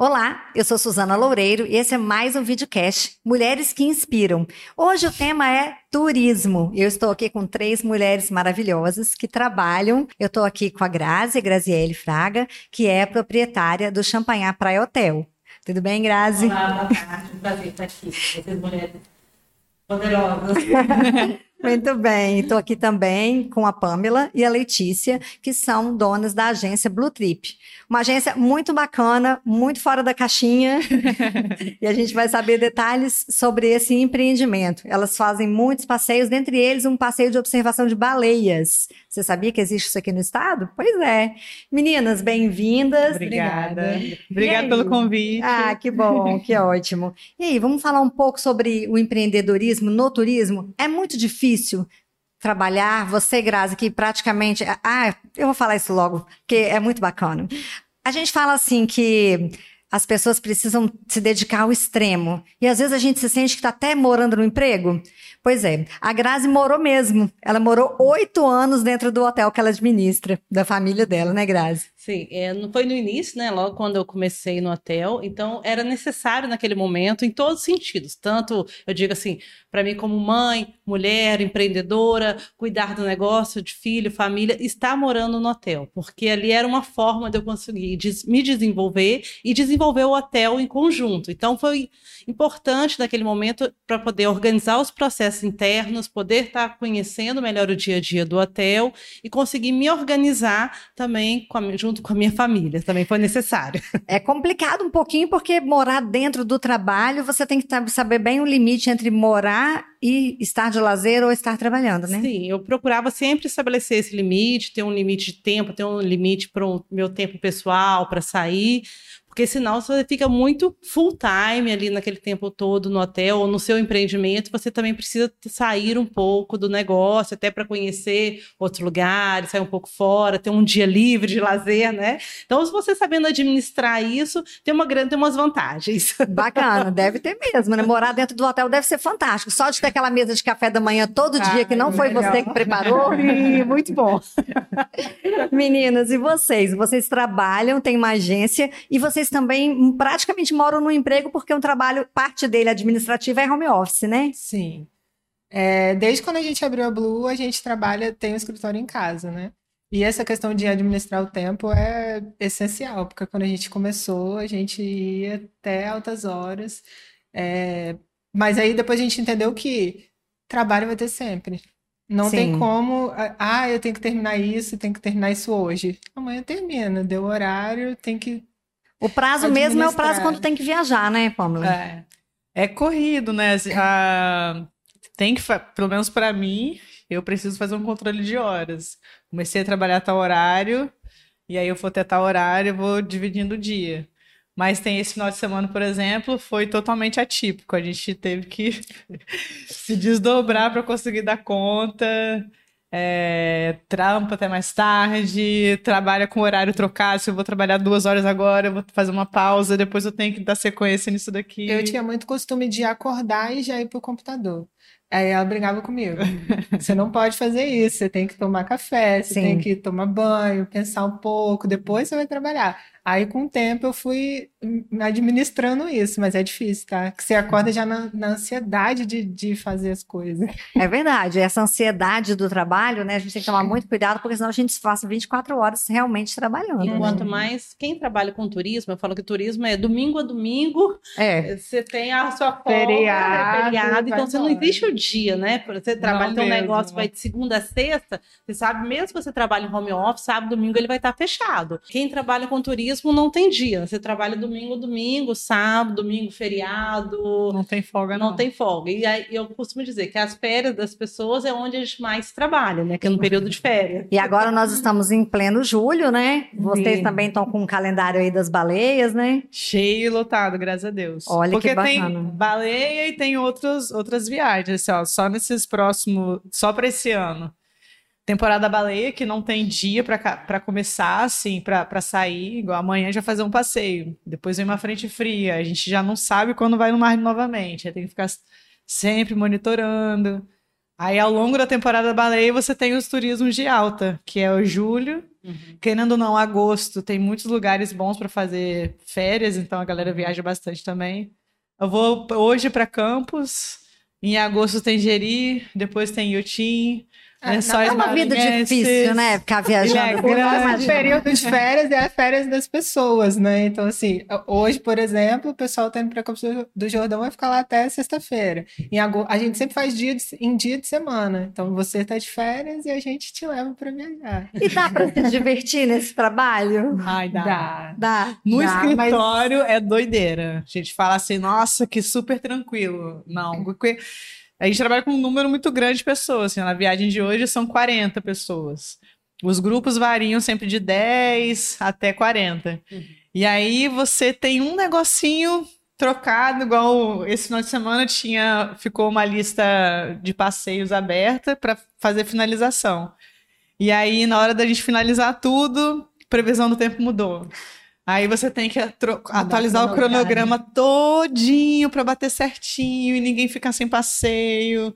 Olá, eu sou Suzana Loureiro e esse é mais um videocast Mulheres que Inspiram. Hoje o tema é turismo. Eu estou aqui com três mulheres maravilhosas que trabalham. Eu estou aqui com a Grazi, Graziele Fraga, que é proprietária do Champanhar Praia Hotel. Tudo bem, Grazi? Olá, boa tarde. Um prazer estar aqui. Vocês mulheres poderosas. Muito bem, estou aqui também com a Pamela e a Letícia, que são donas da agência Blue Trip. Uma agência muito bacana, muito fora da caixinha, e a gente vai saber detalhes sobre esse empreendimento. Elas fazem muitos passeios, dentre eles um passeio de observação de baleias. Você sabia que existe isso aqui no estado? Pois é. Meninas, bem-vindas. Obrigada. Obrigada pelo convite. Ah, que bom, que ótimo. E aí, vamos falar um pouco sobre o empreendedorismo no turismo? É muito difícil trabalhar, você, Grazi, que praticamente. Ah, eu vou falar isso logo, porque é muito bacana. A gente fala assim que as pessoas precisam se dedicar ao extremo. E às vezes a gente se sente que está até morando no emprego. Pois é, a Grazi morou mesmo. Ela morou oito anos dentro do hotel que ela administra, da família dela, né, Grazi? Sim, é, foi no início, né? Logo quando eu comecei no hotel, então era necessário naquele momento, em todos os sentidos. Tanto, eu digo assim, para mim como mãe, mulher, empreendedora, cuidar do negócio, de filho, família, estar morando no hotel, porque ali era uma forma de eu conseguir des me desenvolver e desenvolver o hotel em conjunto. Então foi importante naquele momento para poder organizar os processos internos, poder estar tá conhecendo melhor o dia a dia do hotel e conseguir me organizar também com a, junto junto com a minha família, também foi necessário. É complicado um pouquinho porque morar dentro do trabalho, você tem que saber bem o limite entre morar e estar de lazer ou estar trabalhando, né? Sim, eu procurava sempre estabelecer esse limite, ter um limite de tempo, ter um limite para o meu tempo pessoal, para sair, porque senão você fica muito full time ali naquele tempo todo no hotel ou no seu empreendimento, você também precisa sair um pouco do negócio, até para conhecer outros lugares, sair um pouco fora, ter um dia livre de lazer, né? Então, se você sabendo administrar isso, tem uma grande, tem umas vantagens. Bacana, deve ter mesmo, né? Morar dentro do hotel deve ser fantástico. Só de ter aquela mesa de café da manhã todo ah, dia, que não foi legal. você que preparou. Sim, muito bom. Meninas, e vocês? Vocês trabalham, têm uma agência e vocês também praticamente moram no emprego porque o trabalho, parte dele administrativa é home office, né? Sim. É, desde quando a gente abriu a Blue, a gente trabalha, tem um escritório em casa, né? E essa questão de administrar o tempo é essencial, porque quando a gente começou, a gente ia até altas horas. É... Mas aí depois a gente entendeu que trabalho vai ter sempre. Não Sim. tem como, ah, eu tenho que terminar isso, tenho que terminar isso hoje. Amanhã termina, deu horário, tem que o prazo mesmo é o prazo quando tem que viajar, né, Pamela? É, é corrido, né? Ah, tem que, pelo menos para mim, eu preciso fazer um controle de horas. Comecei a trabalhar tal horário, e aí eu vou ter tal horário, eu vou dividindo o dia. Mas tem esse final de semana, por exemplo, foi totalmente atípico. A gente teve que se desdobrar para conseguir dar conta é, trampa até mais tarde, trabalha com horário trocado. Se eu vou trabalhar duas horas agora, eu vou fazer uma pausa, depois eu tenho que dar sequência nisso daqui. Eu tinha muito costume de acordar e já ir pro computador. Aí ela brigava comigo. Você não pode fazer isso, você tem que tomar café, você Sim. tem que tomar banho, pensar um pouco, depois você vai trabalhar. Aí, com o tempo, eu fui administrando isso, mas é difícil, tá? Que você acorda já na, na, ansiedade de, de fazer as coisas. É verdade, essa ansiedade do trabalho, né? A gente tem que tomar muito cuidado, porque senão a gente passa 24 horas realmente trabalhando. E né? quanto mais quem trabalha com turismo, eu falo que turismo é domingo a domingo, é. você tem a sua folga, feriado, feriado então você não existe o dia, né? Você trabalha, tem um negócio vai de segunda a sexta, você sabe, mesmo que você trabalhe em home office, sábado, domingo ele vai estar fechado. Quem trabalha com turismo mesmo não tem dia. Você trabalha domingo, domingo, sábado, domingo, feriado. Não tem folga, não. Não tem folga. E aí eu costumo dizer que as férias das pessoas é onde a gente mais trabalha, né? Que é no período de férias. E agora nós estamos em pleno julho, né? Vocês Sim. também estão com o um calendário aí das baleias, né? Cheio e lotado, graças a Deus. Olha Porque que bacana. tem baleia e tem outros, outras viagens, assim, ó, só nesses próximos, só para esse ano temporada baleia, que não tem dia para começar, assim, para sair. Igual amanhã já fazer um passeio. Depois vem uma frente fria. A gente já não sabe quando vai no mar novamente. Aí tem que ficar sempre monitorando. Aí, ao longo da temporada da baleia, você tem os turismos de alta, que é o julho. Uhum. Querendo ou não, agosto tem muitos lugares bons para fazer férias, então a galera viaja bastante também. Eu vou hoje para Campos, em agosto tem Jeri, depois tem Yutim, é, é uma vida difícil, né? Ficar viajando. É, o período de férias é a férias das pessoas, né? Então, assim, hoje, por exemplo, o pessoal tá indo para Campos do Jordão vai ficar lá até sexta-feira. A gente sempre faz dia de, em dia de semana. Então, você tá de férias e a gente te leva para viajar. E dá para se divertir nesse trabalho? Ai, dá. Dá. dá. No dá, escritório mas... é doideira. A gente fala assim, nossa, que super tranquilo. Não, porque a gente trabalha com um número muito grande de pessoas. Assim, na viagem de hoje são 40 pessoas. Os grupos variam sempre de 10 até 40. Uhum. E aí você tem um negocinho trocado, igual esse final de semana tinha ficou uma lista de passeios aberta para fazer finalização. E aí na hora da gente finalizar tudo, previsão do tempo mudou. Aí você tem que atualizar o cronograma todinho para bater certinho e ninguém ficar sem passeio.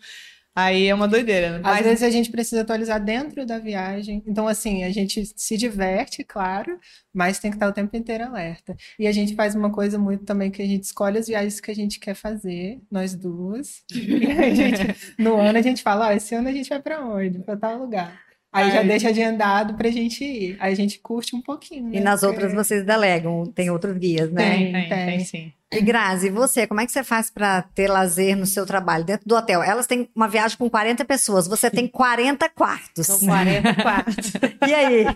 Aí é uma doideira. Né? Às Mas... vezes a gente precisa atualizar dentro da viagem. Então, assim, a gente se diverte, claro, mas tem que estar o tempo inteiro alerta. E a gente faz uma coisa muito também que a gente escolhe as viagens que a gente quer fazer, nós duas. e gente, no ano a gente fala, ó, esse ano a gente vai para onde? Para tal lugar. Aí, já deixa agendado pra gente ir. Aí a gente curte um pouquinho. Né? E nas outras vocês delegam, tem outros guias, né? Tem, tem, tem, tem sim. E Grazi, você, como é que você faz para ter lazer no seu trabalho dentro do hotel? Elas têm uma viagem com 40 pessoas, você tem 40 quartos. São 40 quartos. e aí?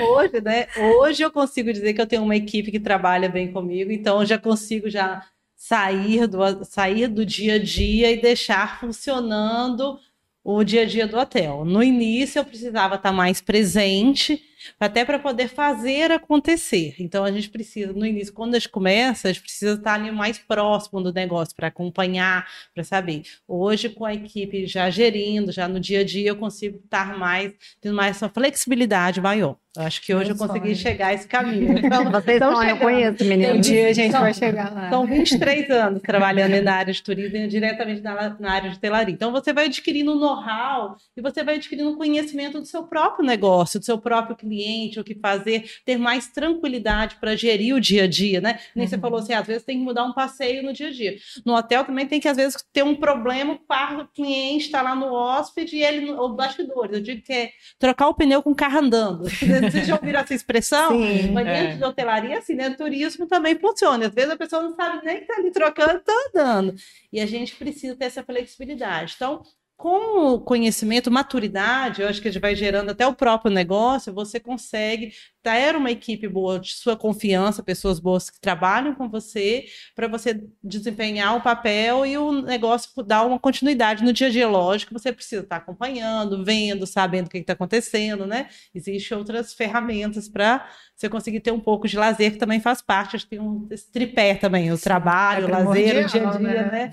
Hoje, né? Hoje eu consigo dizer que eu tenho uma equipe que trabalha bem comigo, então eu já consigo já sair do, sair do dia a dia e deixar funcionando o dia a dia do hotel. No início eu precisava estar mais presente, até para poder fazer acontecer. Então a gente precisa, no início, quando a gente começa, a gente precisa estar ali mais próximo do negócio para acompanhar, para saber. Hoje, com a equipe já gerindo, já no dia a dia, eu consigo estar mais, tendo mais essa flexibilidade maior. Eu acho que hoje eu, eu consegui chegar a esse caminho. Então, Vocês estão eu conheço, menino. Um dia a gente então, vai chegar lá. São 23 anos trabalhando na área de turismo e diretamente na, na área de telaria. Então, você vai adquirindo know-how e você vai adquirindo conhecimento do seu próprio negócio, do seu próprio cliente, o que fazer, ter mais tranquilidade para gerir o dia a dia, né? Nem uhum. você falou assim, às vezes tem que mudar um passeio no dia a dia. No hotel também tem que, às vezes, ter um problema, o cliente está lá no hóspede e ele, os bastidores. Eu digo que é trocar o pneu com o carro andando. Vocês já ouviram essa expressão? Sim, Mas dentro é. de hotelaria, assim, né? Turismo também funciona. Às vezes a pessoa não sabe nem que está ali trocando, está andando. E a gente precisa ter essa flexibilidade. Então, com o conhecimento, maturidade, eu acho que a gente vai gerando até o próprio negócio, você consegue ter uma equipe boa, de sua confiança, pessoas boas que trabalham com você, para você desempenhar o papel e o negócio dar uma continuidade no dia a dia. Lógico, você precisa estar acompanhando, vendo, sabendo o que está acontecendo, né? Existem outras ferramentas para você conseguir ter um pouco de lazer, que também faz parte, acho que tem um tripé também, o trabalho, é o lazer, o dia a dia, né? né?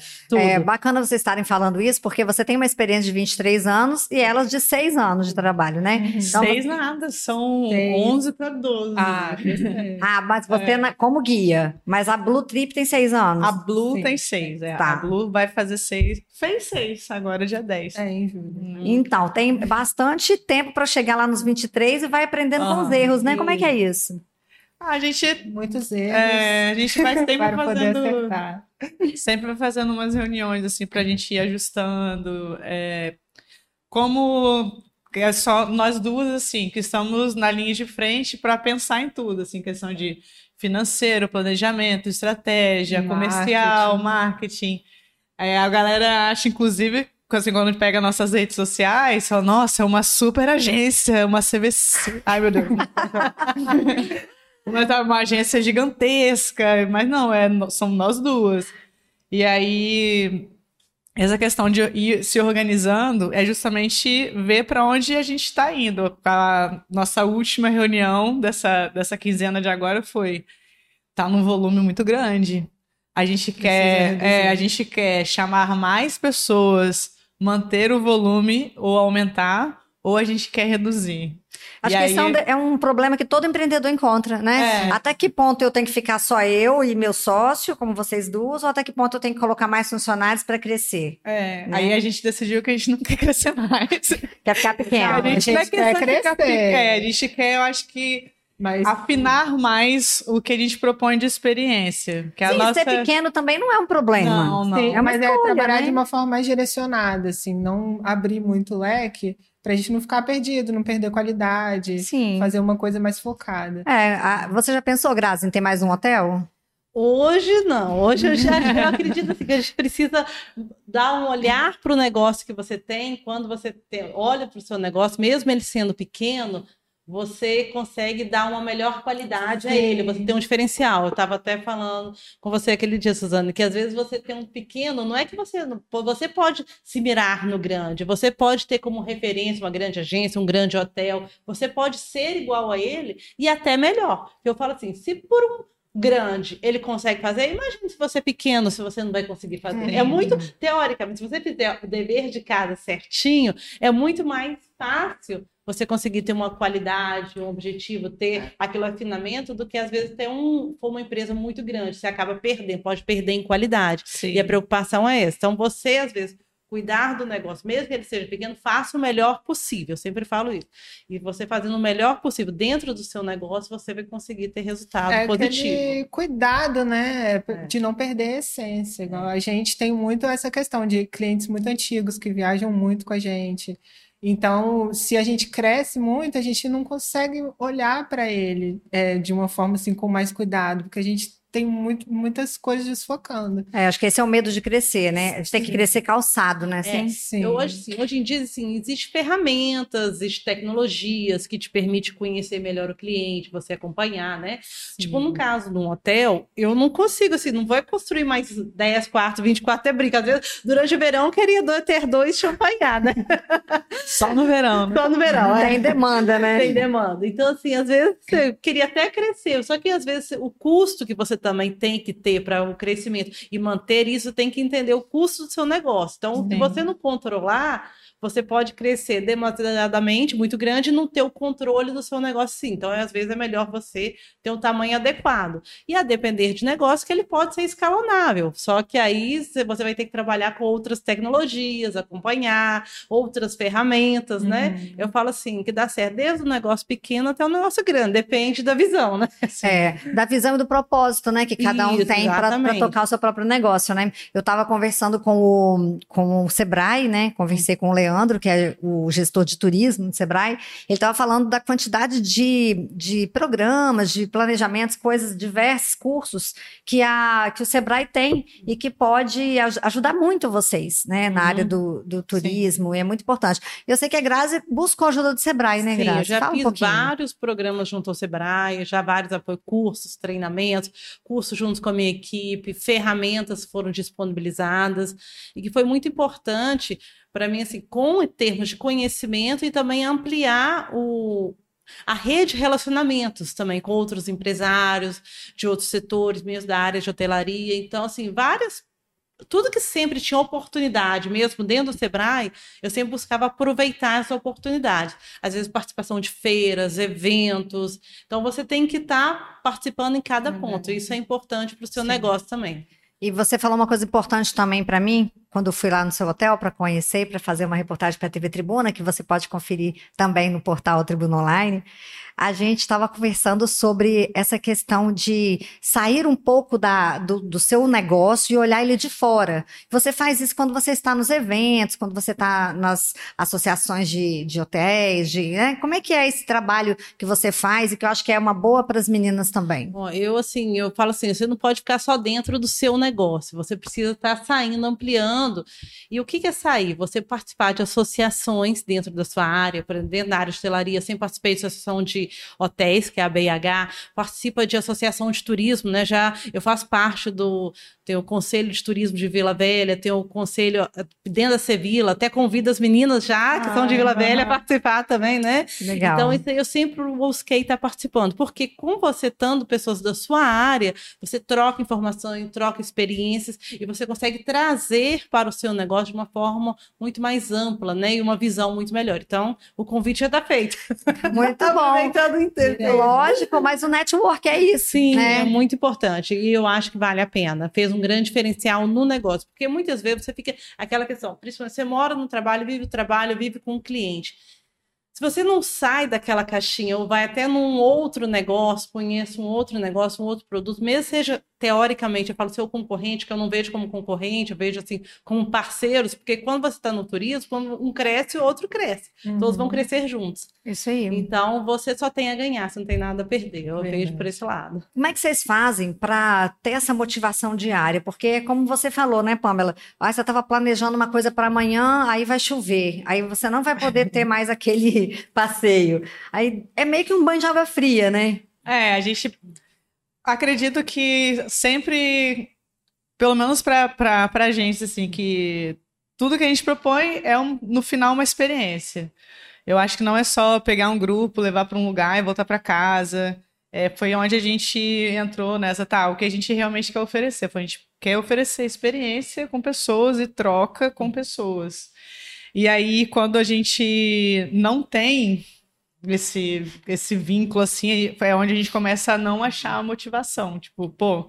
É bacana vocês estarem falando isso, porque você tem uma experiência de 23 anos e elas de 6 anos de trabalho, né? Uhum. Então, Seis nada, são Seis. 11 para 12. Ah, ah, mas você é. como guia, mas a Blue Trip tem 6 anos. A Blue Sim. tem 6, é. Tá. A Blue vai fazer 6, fez 6, agora dia 10. É, em julho. Hum. Então, tem bastante tempo para chegar lá nos 23 e vai aprendendo ah, com os erros, né? Como é que é isso? Ah, a gente. Muitos erros. É, a gente vai sempre fazendo. Sempre fazendo umas reuniões, assim, pra gente ir ajustando. É, como é só nós duas, assim, que estamos na linha de frente para pensar em tudo, assim, questão de financeiro, planejamento, estratégia, marketing. comercial, marketing. É, a galera acha, inclusive, assim, quando a gente pega nossas redes sociais, fala, nossa, é uma super agência, uma CVC. Ai, meu Deus. uma, uma agência gigantesca, mas não, é, somos nós duas. E aí, essa questão de ir se organizando é justamente ver para onde a gente está indo. A nossa última reunião dessa, dessa quinzena de agora foi tá num volume muito grande. A gente quer, é, a gente quer chamar mais pessoas manter o volume ou aumentar, ou a gente quer reduzir. Acho E que esse é um, aí- é um problema que todo empreendedor encontra, né? É. Até que ponto eu tenho que ficar só eu e meu sócio, como vocês duas, ou até que ponto eu tenho que colocar mais funcionários para crescer? É, Né? aí a gente decidiu que a gente não quer crescer mais. Quer ficar pequeno? a gente, gente não é quer questão de ficar crescer. pequeno, a gente quer, eu acho que, Mas afinar mais o que a gente propõe de experiência. Que a Sim, nossa... ser pequeno também não é um problema. Não, não. Sim, É mas é escolha, trabalhar né? de uma forma mais direcionada, assim, não abrir muito o leque pra gente não ficar perdido, não perder qualidade, Sim. fazer uma coisa mais focada. É, a- você já pensou, Grazi, em ter mais um hotel? Hoje não, hoje eu já eu acredito assim, que a gente precisa dar um olhar para o negócio que você tem. Quando você tem- olha para o seu negócio, mesmo ele sendo pequeno, você consegue dar uma melhor qualidade a Sim. ele, você tem um diferencial. Eu estava até falando com você aquele dia, Suzana, que às vezes você tem um pequeno, não é que você você pode se mirar no grande, você pode ter como referência uma grande agência, um grande hotel, você pode ser igual a ele e até melhor. Eu falo assim, se por um grande ele consegue fazer, imagine se você é pequeno, se você não vai conseguir fazer. É muito, teoricamente, se você fizer o dever de casa certinho, é muito mais fácil você conseguir ter uma qualidade, um objetivo, ter aquele afinamento, do que às vezes ter um, for uma empresa muito grande, você acaba perdendo, pode perder em qualidade. Sim. E a preocupação é essa. Então, você, às vezes, cuidar do negócio, mesmo que ele seja pequeno, faça o melhor possível. Eu sempre falo isso. E você fazendo o melhor possível dentro do seu negócio, você vai conseguir ter resultado É positivo. cuidado, né, É. de não perder a essência. Igual A gente tem muito essa questão de clientes muito antigos que viajam muito com a gente. Então, se a gente cresce muito, a gente não consegue olhar para ele é, de uma forma assim com mais cuidado, porque a gente tem muito, muitas coisas desfocando. É, acho que esse é o medo de crescer, né? A gente tem que Sim. crescer calçado, né? Assim? É. Sim. Eu hoje, sim, hoje em dia, assim, existem ferramentas, existem tecnologias que te permitem conhecer melhor o cliente, você acompanhar, né? Tipo, no caso de um hotel, eu não consigo, assim, não vou construir mais 10 quartos, 20 quartos, até brinca. Às vezes, durante o verão, eu queria ter dois champanhar, né? Só no verão, né? Só no verão, é. Tem demanda, né? Tem demanda. Então, assim, às vezes você queria até crescer, só que às vezes o custo que você também tem que ter para o crescimento e manter isso, tem que entender o custo do seu negócio. Então, se Sim. você não controlar, você pode crescer demasiadamente, muito grande, e não ter o controle do seu negócio sim. Então, às vezes, é melhor você ter um tamanho adequado. E a depender de negócio, que ele pode ser escalonável. Só que aí cê- você vai ter que trabalhar com outras tecnologias, acompanhar outras ferramentas, né? Uhum. Eu falo assim, que dá certo desde o negócio pequeno até o negócio grande, depende da visão, né? É, da visão e do propósito, né? Que cada um Isso, tem para tocar o seu próprio negócio, né? Eu estava conversando com o, com o Sebrae, né? Conversei com o Leandro, que é o gestor de turismo do Sebrae. Ele estava falando da quantidade de, de programas, de planejamentos, coisas, diversos cursos que, a, que o Sebrae tem e que pode aj- ajudar muito vocês, né? Na Uhum. área do, do turismo, e é muito importante. Eu sei que a Grazi buscou ajuda do Sebrae, né, Sim, Grazi? eu já Fala um fiz pouquinho. vários programas junto ao Sebrae, já vários apoio, cursos, treinamentos, cursos juntos com a minha equipe, ferramentas foram disponibilizadas, e que foi muito importante para mim, assim, com termos de conhecimento e também ampliar o, a rede de relacionamentos também com outros empresários de outros setores, mesmo da área de hotelaria. Então, assim, várias. Tudo que sempre tinha oportunidade, mesmo dentro do Sebrae, eu sempre buscava aproveitar essa oportunidade. Às vezes, participação de feiras, eventos. Então, você tem que estar participando em cada Uhum. ponto. Isso é importante para o seu Sim. negócio também. E você falou uma coisa importante também para mim, quando fui lá no seu hotel para conhecer, para fazer uma reportagem para a TV Tribuna, que você pode conferir também no portal Tribuna Online. A gente estava conversando sobre essa questão de sair um pouco da, do, do seu negócio e olhar ele de fora. Você faz isso quando você está nos eventos, quando você está nas associações de, de hotéis, de, né? Como é que é esse trabalho que você faz e que eu acho que é uma boa para as meninas também? Ó, eu assim, eu falo assim, você não pode ficar só dentro do seu negócio, você precisa estar saindo, ampliando. E o que que é sair? Você participar de associações dentro da sua área, dentro da área de hotelaria, sempre participei de associação de hotéis, que é a BIH, participa de associação de turismo, né? Já eu faço parte do tem o Conselho de Turismo de Vila Velha, tem o Conselho eh, dentro da Sevilla, até convido as meninas já, que são de Vila Ah, Velha, a participar também, né? Legal. Então, isso aí eu sempre busquei estar participando, porque com você estando pessoas da sua área, você troca informações, troca experiências e você consegue trazer para o seu negócio de uma forma muito mais ampla, né? E uma visão muito melhor. Então, o convite já está feito. Muito bom. Lógico, mas o network é isso. Sim, né? é muito importante. E eu acho que vale a pena. Fez um grande diferencial no negócio. Porque muitas vezes você fica aquela questão, principalmente você mora no trabalho, vive o trabalho, vive com o cliente. Se você não sai daquela caixinha ou vai até num outro negócio, conhece um outro negócio, um outro produto, mesmo seja teoricamente, eu falo seu concorrente, que eu não vejo como concorrente, eu vejo assim como parceiros, porque quando você está no turismo, quando um cresce, o outro cresce. Uhum. Todos vão crescer juntos. Isso aí. Então você só tem a ganhar, você não tem nada a perder. Eu Verdade. vejo por esse lado. Como é que vocês fazem para ter essa motivação diária? Porque, como você falou, né, Pamela? Ah, você estava planejando uma coisa para amanhã, aí vai chover, aí você não vai poder ter mais aquele passeio. Aí é meio que um banho de água fria, né? É, a gente acredito que sempre, pelo menos para a gente, assim, que tudo que a gente propõe é, um, no final, uma experiência. Eu acho que não é só pegar um grupo, levar para um lugar e voltar para casa. É, foi onde a gente entrou nessa, tá, o que a gente realmente quer oferecer. Foi, a gente quer oferecer experiência com pessoas e troca com pessoas. E aí, quando a gente não tem esse, esse vínculo assim, é onde a gente começa a não achar a motivação. Tipo, pô,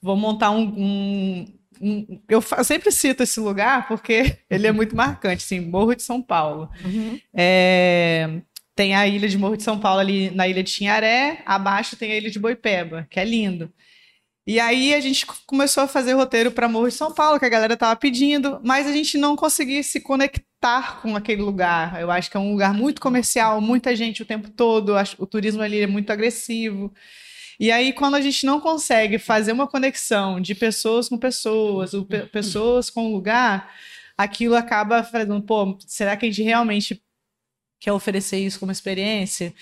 vou montar um. um, um eu, eu, sempre cito esse lugar porque ele é muito marcante, assim, Morro de São Paulo. Uhum. É, tem a ilha de Morro de São Paulo ali na ilha de Tinharé, abaixo tem a ilha de Boipeba, que é lindo. E aí a gente começou a fazer roteiro para Morro de São Paulo, que a galera tava pedindo, mas a gente não conseguia se conectar com aquele lugar. Eu acho que é um lugar muito comercial, muita gente o tempo todo, o turismo ali é muito agressivo. E aí, quando a gente não consegue fazer uma conexão de pessoas com pessoas, ou pe pessoas com lugar, aquilo acaba fazendo, pô, será que a gente realmente quer oferecer isso como experiência?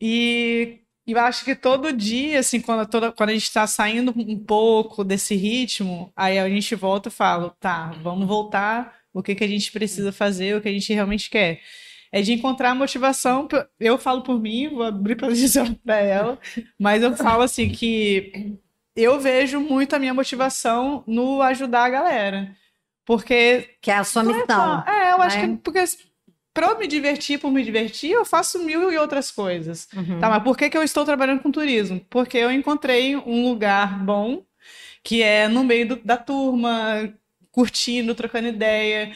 E e eu acho que todo dia, assim, quando, toda, quando a gente está saindo um pouco desse ritmo, aí a gente volta e fala, tá, vamos voltar, o que, que a gente precisa fazer, o que a gente realmente quer. É de encontrar motivação. Eu falo por mim, vou abrir para para ela, mas eu falo assim que eu vejo muito a minha motivação no ajudar a galera. Porque. Que é a sua missão. É, eu acho né? que. Porque para me divertir por me divertir, eu faço mil e outras coisas. Uhum. Tá, mas por que, que eu estou trabalhando com turismo? Porque eu encontrei um lugar bom, que é no meio do, da turma, curtindo, trocando ideia.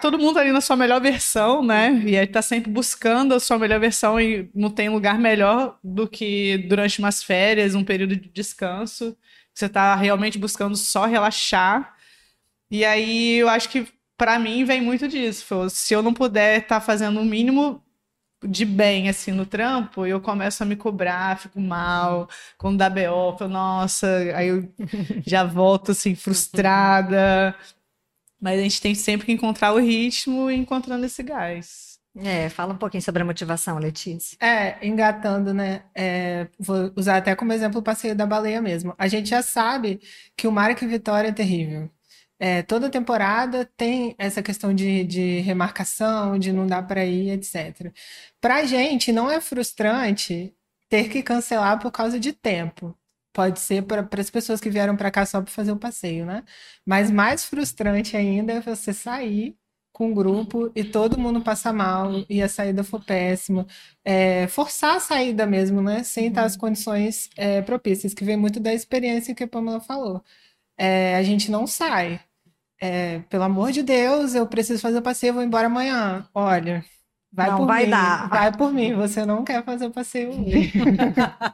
Todo mundo ali na sua melhor versão, né? E aí tá sempre buscando a sua melhor versão e não tem lugar melhor do que durante umas férias, um período de descanso. Você tá realmente buscando só relaxar. E aí eu acho que para mim vem muito disso. Se eu não puder estar tá fazendo o mínimo de bem assim no trampo, eu começo a me cobrar, fico mal, quando dá BO, falo, nossa, aí eu já volto assim frustrada. Mas a gente tem sempre que encontrar o ritmo e encontrando esse gás. É, fala um pouquinho sobre a motivação, Letícia. É, engatando, né? É, vou usar até como exemplo o passeio da baleia mesmo. A gente já sabe que o Marco Vitória é terrível. É, toda temporada tem essa questão de, de remarcação, de não dar para ir, etc. Para a gente, não é frustrante ter que cancelar por causa de tempo. Pode ser para as pessoas que vieram para cá só para fazer o passeio, né? Mas mais frustrante ainda é você sair com o grupo e todo mundo passa mal e a saída for péssima. É, forçar a saída mesmo, né? Sem estar as condições é, propícias, que vem muito da experiência que a Pamela falou. É, a gente não sai é, pelo amor de Deus, eu preciso fazer o passeio, vou embora amanhã. Olha, vai não por vai mim, dar. vai por mim, você não quer fazer o passeio hoje.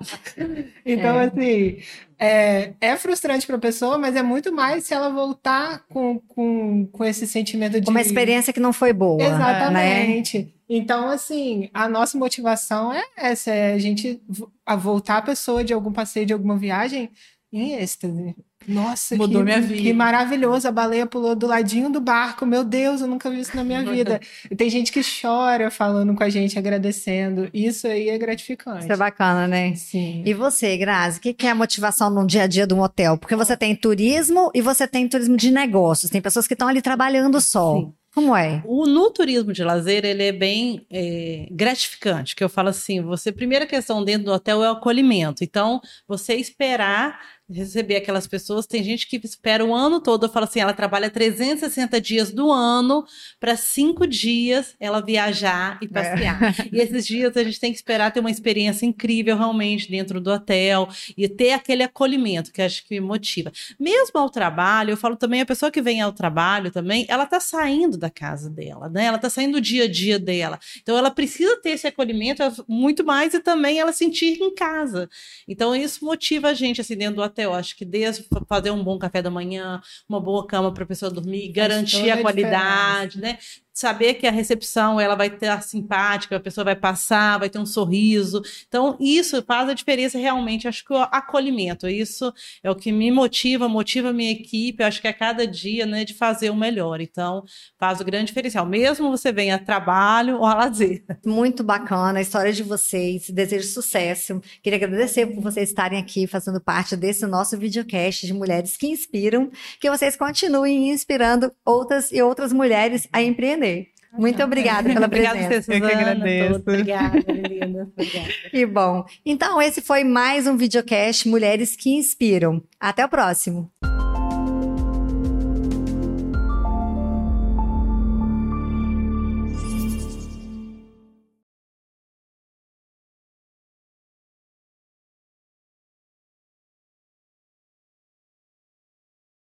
então, é. assim, é, é frustrante para a pessoa, mas é muito mais se ela voltar com, com, com esse sentimento de... Uma experiência que não foi boa. Exatamente. Né? Então, assim, a nossa motivação é essa, é a gente a voltar a pessoa de algum passeio, de alguma viagem em êxtase. Nossa, mudou que, minha vida. Que maravilhoso. A baleia pulou do ladinho do barco. Meu Deus, eu nunca vi isso na minha vida. E tem gente que chora falando com a gente, agradecendo. Isso aí é gratificante. Isso é bacana, né? Sim. E você, Grazi, o que, que é a motivação no dia a dia de um hotel? Porque você tem turismo e você tem turismo de negócios. Tem pessoas que estão ali trabalhando só. Sim. Como é? O, no turismo de lazer, ele é bem é, gratificante, que eu falo assim, você, primeira questão dentro do hotel é o acolhimento. Então, você esperar receber aquelas pessoas. Tem gente que espera o ano todo, eu falo assim, ela trabalha 360 dias do ano para cinco dias ela viajar e passear. É. E esses dias a gente tem que esperar ter uma experiência incrível realmente dentro do hotel e ter aquele acolhimento que acho que motiva. Mesmo ao trabalho, eu falo também a pessoa que vem ao trabalho também, ela tá saindo da casa dela, né? Ela tá saindo do dia a dia dela. Então ela precisa ter esse acolhimento muito mais e também ela sentir em casa. Então isso motiva a gente assim dentro do hotel eu acho que desde fazer um bom café da manhã, uma boa cama para a pessoa dormir, garantir a qualidade, né? Saber que a recepção ela vai ter simpática, a pessoa vai passar, vai ter um sorriso. Então, isso faz a diferença realmente. Acho que o acolhimento, isso é o que me motiva, motiva a minha equipe. Acho que a cada dia, né, de fazer o melhor. Então, faz o grande diferencial. Mesmo você venha a trabalho ou a lazer. Muito bacana a história de vocês. Desejo sucesso. Queria agradecer por vocês estarem aqui fazendo parte desse nosso videocast de mulheres que inspiram. Que vocês continuem inspirando outras e outras mulheres a empreender. Muito obrigada pela obrigada presença. Obrigada, Eu que agradeço. Obrigada, linda. Obrigada. Que bom. Então, esse foi mais um videocast Mulheres que Inspiram. Até o próximo.